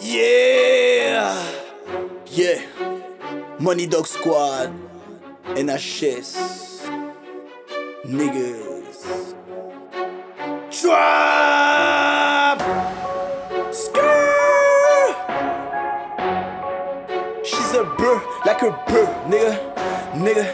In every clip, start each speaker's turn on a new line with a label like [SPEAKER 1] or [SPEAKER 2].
[SPEAKER 1] Yeah! Yeah! Money Dog Squad. NHS. Niggas. Trap! Skrrr! She's a bird, like a bird, nigga. Nigga.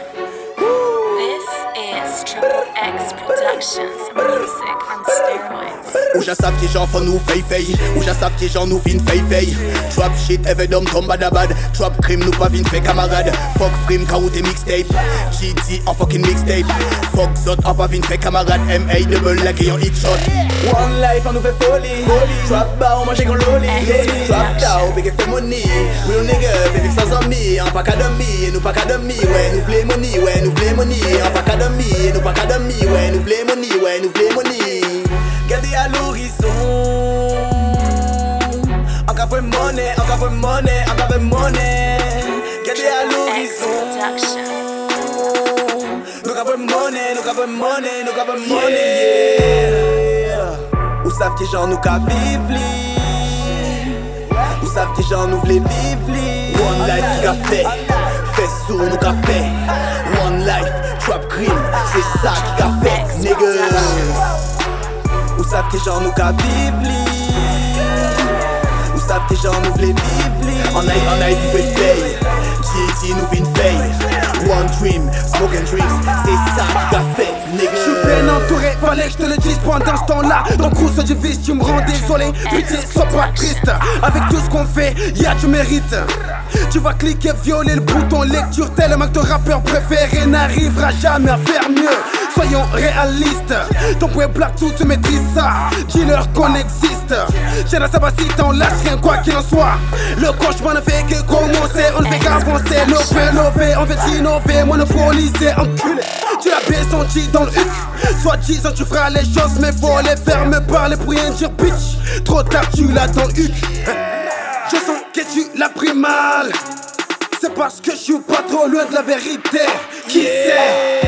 [SPEAKER 1] Woo!
[SPEAKER 2] This is Triple X Productions. Music on steroids.
[SPEAKER 1] Ou ja sav ki jan fon nou fey fey. Ou ja sav ki jan nou vin fey fey. Trap shit eve dom tom badabad Trap krim nou pa vin fe kamarad Fok frim ka ou te mixtape? GT en fucking mixtape. Fok zot an pa vin fe kamarad MA double like yon hit shot. One life an nou fe foli Trap ba ou manje kon loli. Trap ta ou bege fe money. Real nigga bebe sans ami An pa kadami, nou pa kadami Ouais nou vle money, ouais nou vle money. An pa kadami, nou pa kadami Ouais nou vle money, ouais nou vle money. Gade à l'horizon Encore for money, encore for money, encore for money. Gade à l'horizon
[SPEAKER 2] Productions.
[SPEAKER 1] Nou ka for money, nou ka for money, nou ka for money yeah. Ou sav ki jan nou ka viv li Ou sav ki jan nou vle viv li One life ki ka fe Fe sou nou ka fe One wap krim Se sa ki ka fèk, nigga. Ou sav ki jan nou ka viv li. Ou sav ki jan nou vle viv li. Anay, anay di pe fey. Ki eti nou vin fey. One dream, smoke and drinks Se sa ki ka
[SPEAKER 3] fèk fallait que je te le dise pendant ce temps-là. Dans le se divise, tu me rends désolé. Putain, sois pas triste. Avec tout ce qu'on fait, ya tu mérites Tu vas cliquer, violer le bouton lecture Tellement que ton rappeur préféré n'arrivera jamais à faire mieux. Soyons réalistes. Ton point black tout, tu maîtrises ça. Dis-leur qu'on existe. J'ai la sabacite, on lâche rien quoi qu'il en soit. Le cauchemar ne fait que commencer. On ne fait qu'avancer, rénover On veut innover, monopoliser, enculé Tu l'as bien senti dans le Soit disant feras les choses mais faut les faire Me parler pour rien dire bitch. Trop tard tu l'as dans le huc. Je sens que tu l'as pris mal. C'est parce que je suis pas trop loin de la vérité. Qui sait?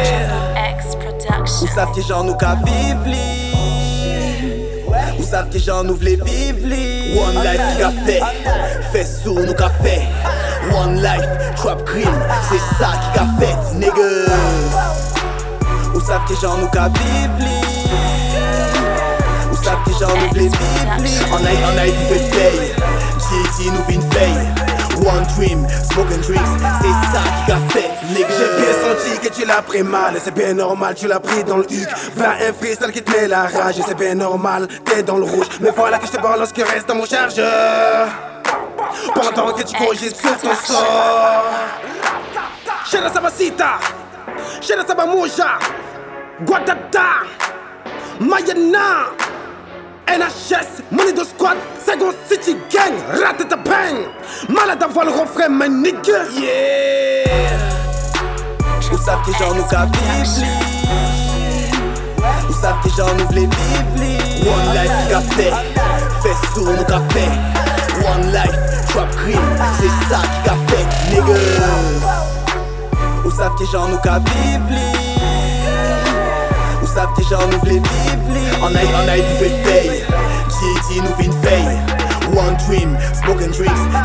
[SPEAKER 2] X
[SPEAKER 1] Ou
[SPEAKER 2] Productions.
[SPEAKER 1] sav ki jan nou ka viv li Ou sav ki jan nou vle viv li One life ki ka fe Fe sou nou ka fe One life, trap cream. Se sa ki ka fet, nigga. Ou sav ki jan nou ka viv li Ou sav ki jan nou vle viv li An ay, an ay di pe fey GT nou vin fey One dream, smoke and sa ki ka fet, nigga
[SPEAKER 3] J'ai bien senti que tu l'as pris mal, c'est bien normal, tu l'as pris dans le huc. Va un freestyle qui te met la rage, c'est bien normal, t'es dans le rouge. Mais voilà que je te balance ce qui reste dans mon chargeur. Pendant que tu corriges sur ton sort. Shera Sabasita, Shera Sabamuja, Guadada, Mayana. NHS, Money de Squad, Second City Gang, Ratata Bang Malade à voir le refrain, my nigga
[SPEAKER 1] Yeah. Ou sav ki jan nou ka viv li Ou sav ki jan nou vle viv li One life ki ka fe Fe sou nou ka fe One life, trap cream Se sa ki ka fe, nigga. Ou sav ki jan nou ka viv Nous savent déjà night, en night, we pay Qui dit nous One dream, smoke and drinks.